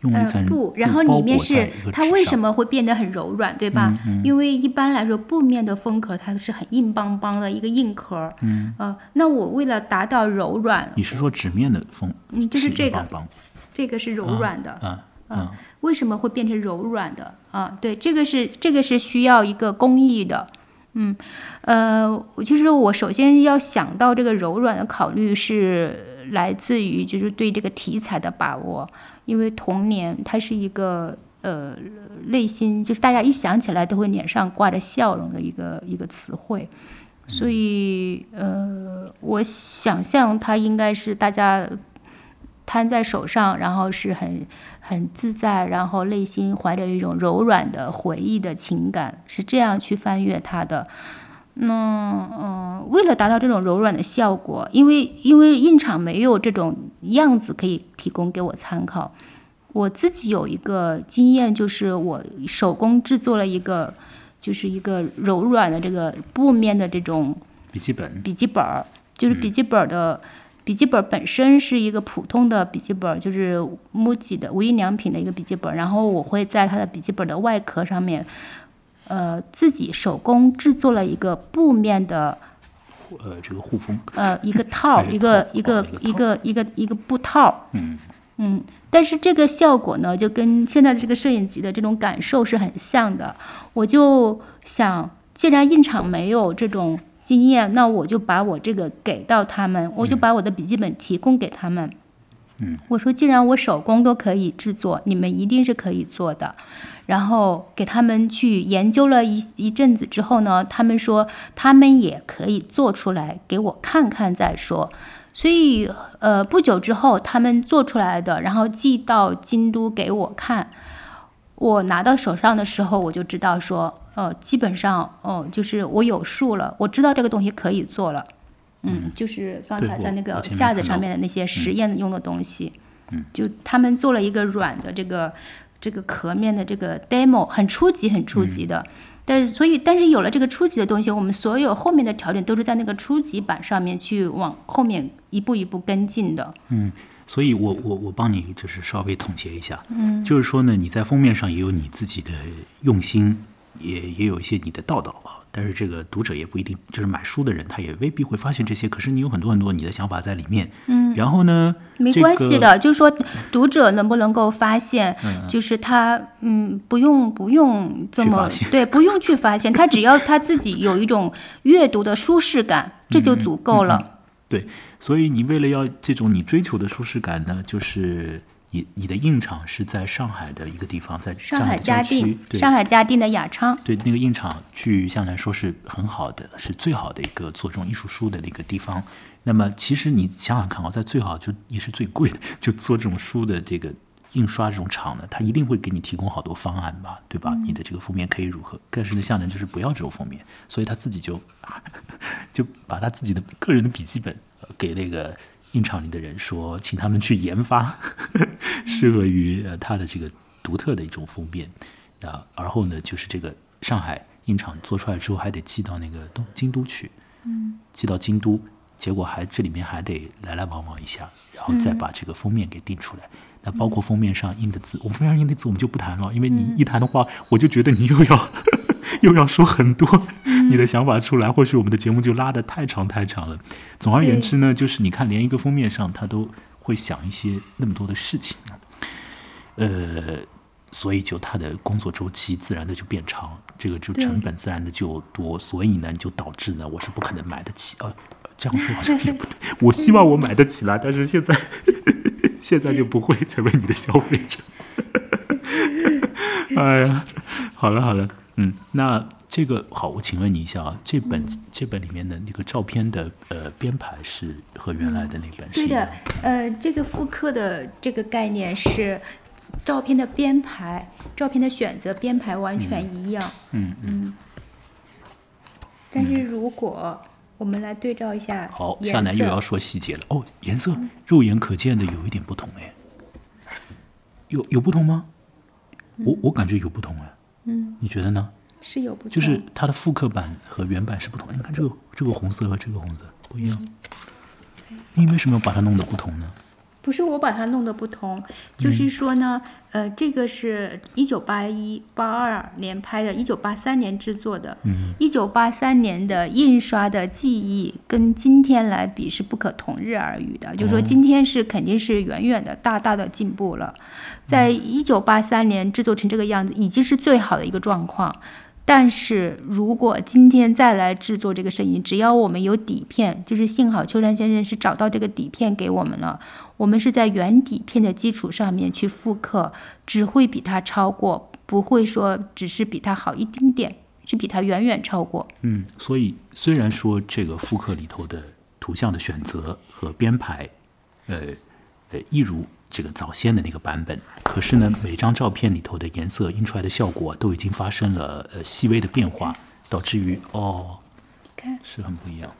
用了一层呃布，然后里面是它为什么会变得很柔软，对吧？嗯因为一般来说布面的封壳它是很硬邦邦的一个硬壳，嗯，呃，那我为了达到柔软，你是说纸面的封？嗯就是这个这个是柔软的，啊嗯为什么会变成柔软的啊？对，这个是这个是需要一个工艺的。嗯，呃，其实我首先要想到这个柔软的考虑是来自于就是对这个题材的把握，因为童年它是一个呃内心就是大家一想起来都会脸上挂着笑容的一个一个词汇，所以呃，我想象它应该是大家摊在手上，然后是很很自在，然后内心怀着一种柔软的回忆的情感，是这样去翻阅它的。那嗯、呃为了达到这种柔软的效果，因为因为印厂没有这种样子可以提供给我参考，我自己有一个经验，就是我手工制作了一个，就是一个柔软的这个布面的这种笔记本笔记本儿，就是笔记本儿的、笔记本儿本身是一个普通的笔记本儿，就是 MUJI 的无印良品的一个笔记本儿，然后我会在它的笔记本儿的外壳上面，呃，自己手工制作了一个布面的呃这个护封呃一个套儿，一个套一个哦一一个个一个一个布套儿，嗯嗯，但是这个效果呢，就跟现在的这个摄影机的这种感受是很像的。我就想，既然印厂没有这种经验，那我就把我这个给到他们，我就把我的笔记本提供给他们。嗯，我说，既然我手工都可以制作，你们一定是可以做的。然后给他们去研究了一一阵子之后呢，他们说他们也可以做出来给我看看再说。所以呃，不久之后他们做出来的，然后寄到京都给我看。我拿到手上的时候，我就知道说，呃，基本上，哦、就是我有数了，我知道这个东西可以做了。嗯，就是刚才在那个架子上面的那些实验用的东西，嗯，就他们做了一个软的这个这个壳面的这个 demo，很初级，很初级的。但是，所以，但是有了这个初级的东西，我们所有后面的调整都是在那个初级版上面去往后面一步一步跟进的。所以我我我帮你就是稍微总结一下，嗯，就是说呢，你在封面上也有你自己的用心，也也有一些你的道道啊。但是这个读者也不一定，就是买书的人他也未必会发现这些。可是你有很多很多你的想法在里面，嗯，然后呢，没关系的，就是说读者能不能够发现，就是他嗯，不用不用这么对，不用去发现，他只要他自己有一种阅读的舒适感，这就足够了。对，所以你为了要这种你追求的舒适感呢，就是你你的印厂是在上海的一个地方，在上海嘉定，，对上海嘉定的雅昌，对，那个印厂据向来说是很好的，是最好的一个做这种艺术书的那个地方。那么其实你想想看啊，在最好就也是最贵的，就做这种书的这个印刷这种厂呢，它一定会给你提供好多方案吧，对吧？你的这个封面可以如何？但是呢，向南就是不要这种封面，所以他自己就 <laughs> 就把他自己的个人的笔记本呃给那个印厂里的人说，请他们去研发 <laughs> 适合于呃他的这个独特的一种封面啊。而后呢，就是这个上海印厂做出来之后，还得寄到那个东京都去，嗯，寄到京都，结果还这里面还得来来往往一下，然后再把这个封面给定出来。那包括封面上印的字，我们封面上印的字我们就不谈了，因为你一谈的话，我就觉得你又要 <laughs> 又要说很多你的想法出来，或许我们的节目就拉得太长太长了。总而言之呢，就是你看，连一个封面上他都会想一些那么多的事情，呃，所以就他的工作周期自然的就变长，这个就成本自然的就多，所以呢，就导致呢，我是不可能买得起。呃，这样说好像也不对，我希望我买得起来，但是现在现在就不会成为你的消费者。<laughs> 哎呀，好了好了，嗯，那这个好，我请问你一下啊，这本、这本里面的那个照片的呃编排是和原来的那本是对的，呃，这个复刻的这个概念是照片的编排、照片的选择、编排完全一样。嗯嗯。但是如果我们来对照一下好，颜夏楠又要，说细节了。哦，颜色肉眼可见的有一点不同哎，有有不同吗？我我感觉有不同哎，嗯，你觉得呢？是有不同，就是它的复刻版和原版是不同的。你看这个这个红色和这个红色不一样，你为什么要把它弄得不同呢？不是我把它弄得不同，就是说呢，呃，这个是一九八一八二年拍的，一九八三年制作的，嗯。一九八三年的印刷的技艺跟今天来比是不可同日而语的，就是说今天是肯定是远远的大大的进步了，在一九八三年制作成这个样子，已经是最好的一个状况。但是如果今天再来制作这个声音，只要我们有底片，就是幸好秋山先生是找到这个底片给我们了，我们是在原底片的基础上面去复刻，只会比它超过，不会说只是比它好一丁点，是比它远远超过。嗯，所以虽然说这个复刻里头的图像的选择和编排，呃呃，一如这个早先的那个版本，可是呢，每张照片里头的颜色印出来的效果都已经发生了呃细微的变化，导致于哦看，是很不一样。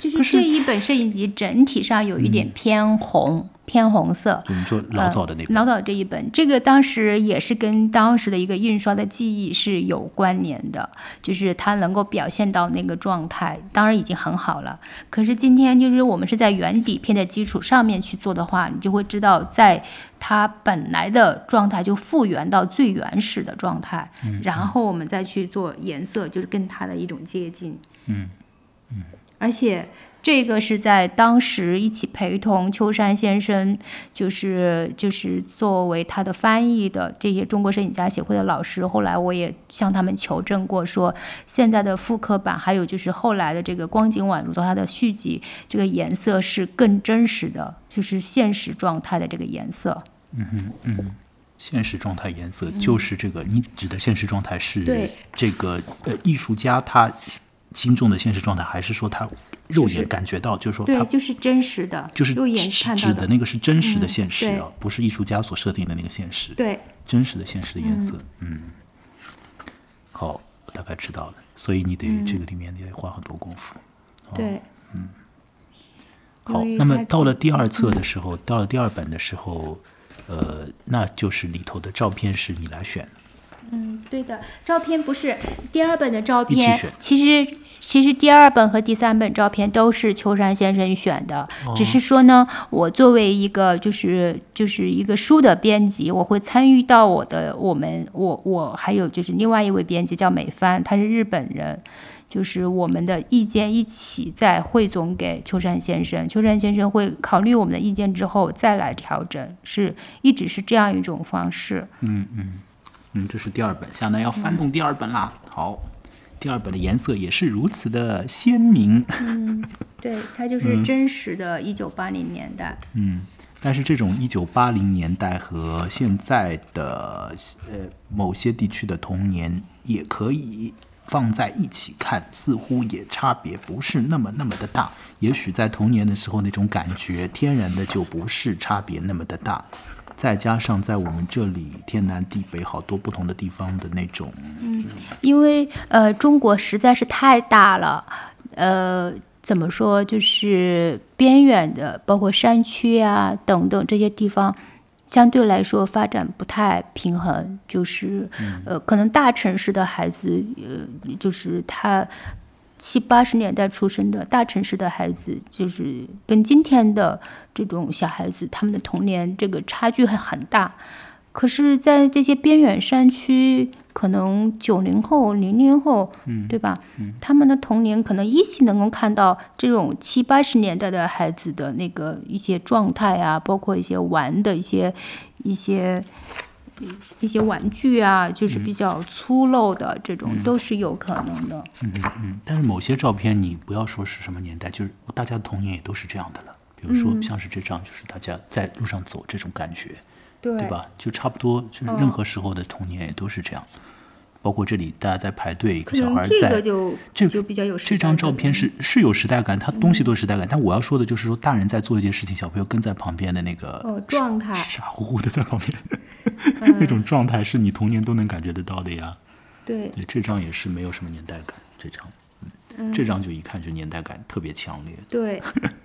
就是这一本摄影集整体上有一点偏红，偏红色。就你说老早的那本，老早这一本，这个当时也是跟当时的一个印刷的技艺是有关联的，就是它能够表现到那个状态，当然已经很好了。可是今天就是我们是在原底片的基础上面去做的话，你就会知道，在它本来的状态就复原到最原始的状态，然后我们再去做颜色，就是跟它的一种接近。嗯嗯而且这个是在当时一起陪同秋山先生，就是就是作为他的翻译的这些中国摄影家协会的老师，后来我也向他们求证过，说现在的复刻版，还有就是后来的这个光景宛如的它的续集，这个颜色是更真实的，就是现实状态的这个颜色。嗯哼嗯现实状态颜色就是这个，你指的现实状态是这个呃艺术家他心中的现实状态，还是说他肉眼感觉到，就是说对，他就是真实的，就是肉眼指看到指的那个是真实的嗯现实啊，不是艺术家所设定的那个现实，对，真实的现实的颜色，嗯，好，我大概知道了，所以你得嗯这个里面得花很多功夫。对，嗯好，那么到了第二册的时候，到了第二本的时候，呃，那就是里头的照片是你来选的，嗯，对的，照片不是第二本的照片选，其实其实第二本和第三本照片都是秋山先生选的，只是说呢，我作为一个就是就是一个书的编辑，我会参与到我的我们我我还有就是另外一位编辑叫美帆，他是日本人。就是我们的意见一起再汇总给秋山先生，秋山先生会考虑我们的意见之后再来调整，是一直是这样一种方式。嗯嗯，这是第二本，下来要翻动第二本啦。好，第二本的颜色也是如此的鲜明。嗯对，它就 <laughs> 是真实的一九八零年代。嗯，但是这种一九八零年代和现在的呃某些地区的童年也可以放在一起看，似乎也差别不是那么那么的大。也许在童年的时候那种感觉，天然的就不是差别那么的大。再加上在我们这里天南地北好多不同的地方的那种，嗯因为呃，中国实在是太大了，呃，怎么说，就是边远的，包括山区啊等等这些地方，相对来说发展不太平衡，就是呃，可能大城市的孩子，呃，就是他。七八十年代出生的大城市的孩子，就是跟今天的这种小孩子，他们的童年这个差距还很大。可是，在这些边远山区，可能九零后、零零后，对吧？他们的童年可能依稀能够看到这种七八十年代的孩子的那个一些状态啊，包括一些玩的一些一些一些玩具啊，就是比较粗陋的这种，都是有可能的。嗯嗯嗯，但是某些照片你不要说是什么年代，就是大家的童年也都是这样的了。比如说像是这张，就是大家在路上走这种感觉，对对吧？就差不多，就是任何时候的童年也都是这样。包括这里大家在排队，一个小孩在个就这就比较有时这张照片是是有时代感，它东西都是时代感。但我要说的就是说，大人在做一件事情，小朋友跟在旁边的那个哦状态傻乎乎的在旁边，<laughs> 那种状态是你童年都能感觉得到的呀。对。对，这张也是没有什么年代感，这张，嗯，这张就一看就年代感特别强烈。对，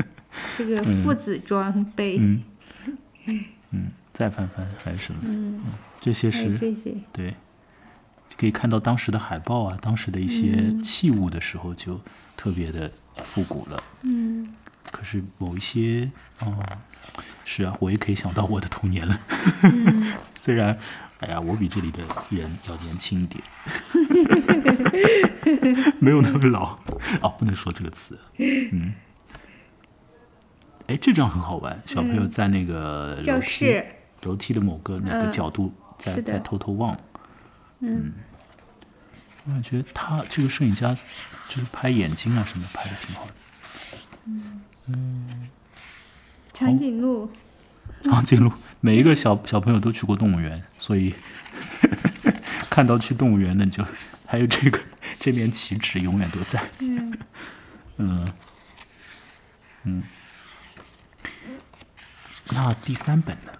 <laughs> 这个父子装备，嗯。嗯，再翻翻还有什么？嗯，这些是这些，对，可以看到当时的海报啊，当时的一些器物的时候，就特别的复古了。嗯可是某一些，哦，是啊，我也可以想到我的童年了。<laughs> 虽然，哎呀，我比这里的人要年轻一点，<laughs> 没有那么老。哦，不能说这个词。嗯。哎，这张很好玩，小朋友在那个楼教梯室楼梯的某个那个嗯角度在、在偷偷望。嗯，我感觉他这个摄影家就是拍眼睛啊什么拍的挺好的。长颈鹿，长颈鹿，每一个小小朋友都去过动物园，所以 <laughs> 看到去动物园的就还有这个这面旗帜永远都在。嗯。嗯。嗯，那第三本呢？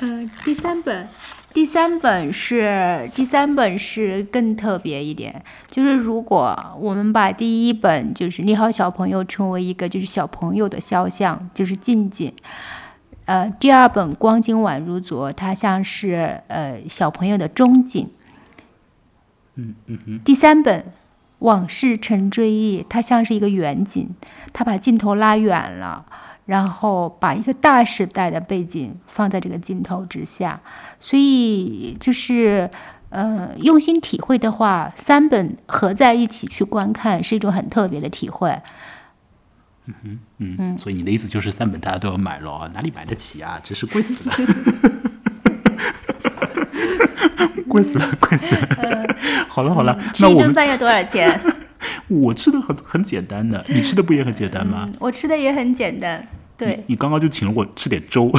嗯，第三本，第三本是第三本是更特别一点，就是如果我们把第一本就是你好小朋友称为一个就是小朋友的肖像，就是静静。呃，第二本光景宛如昨，它像是呃小朋友的中景。嗯嗯哼，第三本往事成追忆，它像是一个远景，它把镜头拉远了，然后把一个大时代的背景放在这个镜头之下，所以就是呃用心体会的话，三本合在一起去观看是一种很特别的体会。嗯哼，嗯，所以你的意思就是三本大家都要买了啊？哪里买得起啊？真是贵死了，<laughs> 贵死了，贵死了。好了好了，吃一那我们顿饭要多少钱？<laughs> 我吃的很很简单的，你吃的不也很简单吗？嗯，我吃的也很简单。对，你刚刚就请了我吃点粥，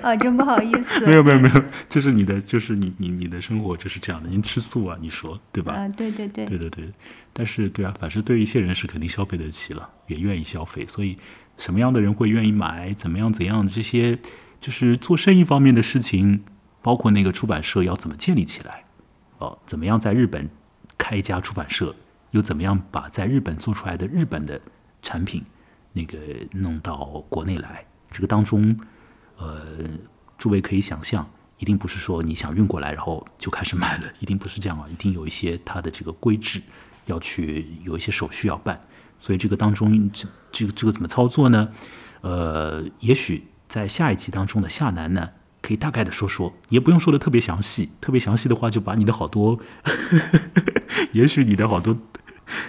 啊，<laughs> 真不好意思。<laughs> 没有没有没有，这是你的，就是你你你的生活就是这样的，您吃素啊，你说对吧？啊，对对对，对对对，但是对啊，反正对一些人是肯定消费得起了，也愿意消费，所以什么样的人会愿意买，怎么样怎样的这些，就是做生意方面的事情，包括那个出版社要怎么建立起来，哦，怎么样在日本开一家出版社，又怎么样把在日本做出来的日本的产品那个弄到国内来，这个当中，呃，诸位可以想象，一定不是说你想运过来，然后就开始卖了，一定不是这样啊，一定有一些它的这个规制要去有一些手续要办，所以这个当中这这个这个怎么操作呢？呃，也许在下一集当中的夏楠呢，可以大概的说说，也不用说的特别详细，特别详细的话就把你的好多，<laughs> 也许你的好多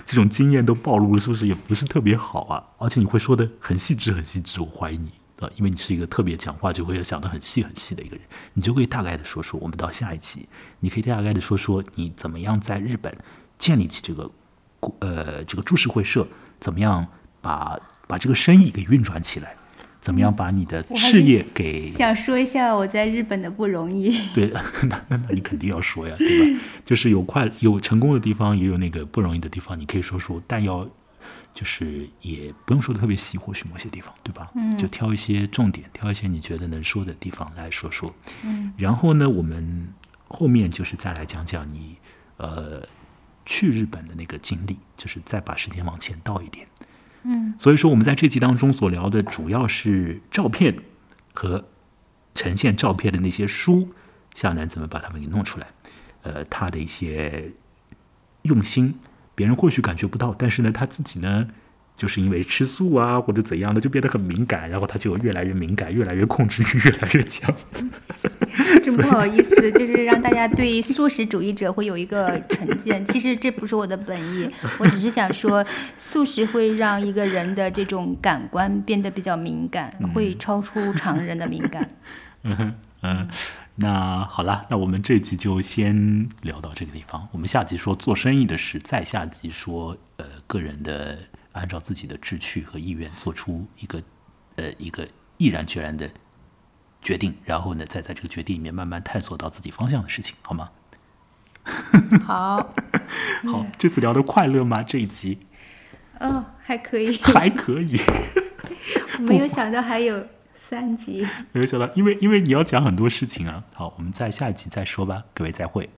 这种经验都暴露了，是不是也不是特别好啊？而且你会说的很细致，很细致，我怀疑你啊，因为你是一个特别讲话就会想的很细很细的一个人，你就可以大概的说说。我们到下一期，你可以大概的说说你怎么样在日本建立起这个呃这个株式会社，怎么样把把这个生意给运转起来，怎么样把你的事业给想说一下我在日本的不容易。<laughs> 对，<laughs> 那那那你肯定要说呀，对吧？<laughs> 就是有快有成功的地方，也有那个不容易的地方，你可以说说，但要就是也不用说的特别细，或许某些地方，对吧？嗯，就挑一些重点，挑一些你觉得能说的地方来说说。嗯，然后呢，我们后面就是再来讲讲你呃去日本的那个经历，就是再把时间往前倒一点。嗯，所以说我们在这集当中所聊的主要是照片和呈现照片的那些书，夏楠怎么把它们给弄出来？呃，他的一些用心，别人或许感觉不到，但是呢，他自己呢，就是因为吃素啊或者怎样的，就变得很敏感，然后他就越来越敏感，越来越控制欲越来越强。<laughs> 真不好意思，就是让大家对素食主义者会有一个成见。其实这不是我的本意，我只是想说，素食会让一个人的这种感官变得比较敏感，会超出常人的敏感。<laughs> 嗯哼嗯，那好了，那我们这集就先聊到这个地方。我们下集说做生意的事，再下集说呃个人的按照自己的志趣和意愿做出一个呃一个毅然决然的决定，然后呢再在这个决定里面慢慢探索到自己方向的事情，好吗？好，<laughs> 好，这次聊的快乐吗？这一集哦，还可以，<laughs> 还可以，<laughs> 没有想到还有三集。没有想到，因为因为你要讲很多事情啊。好，我们在下一集再说吧，各位再会。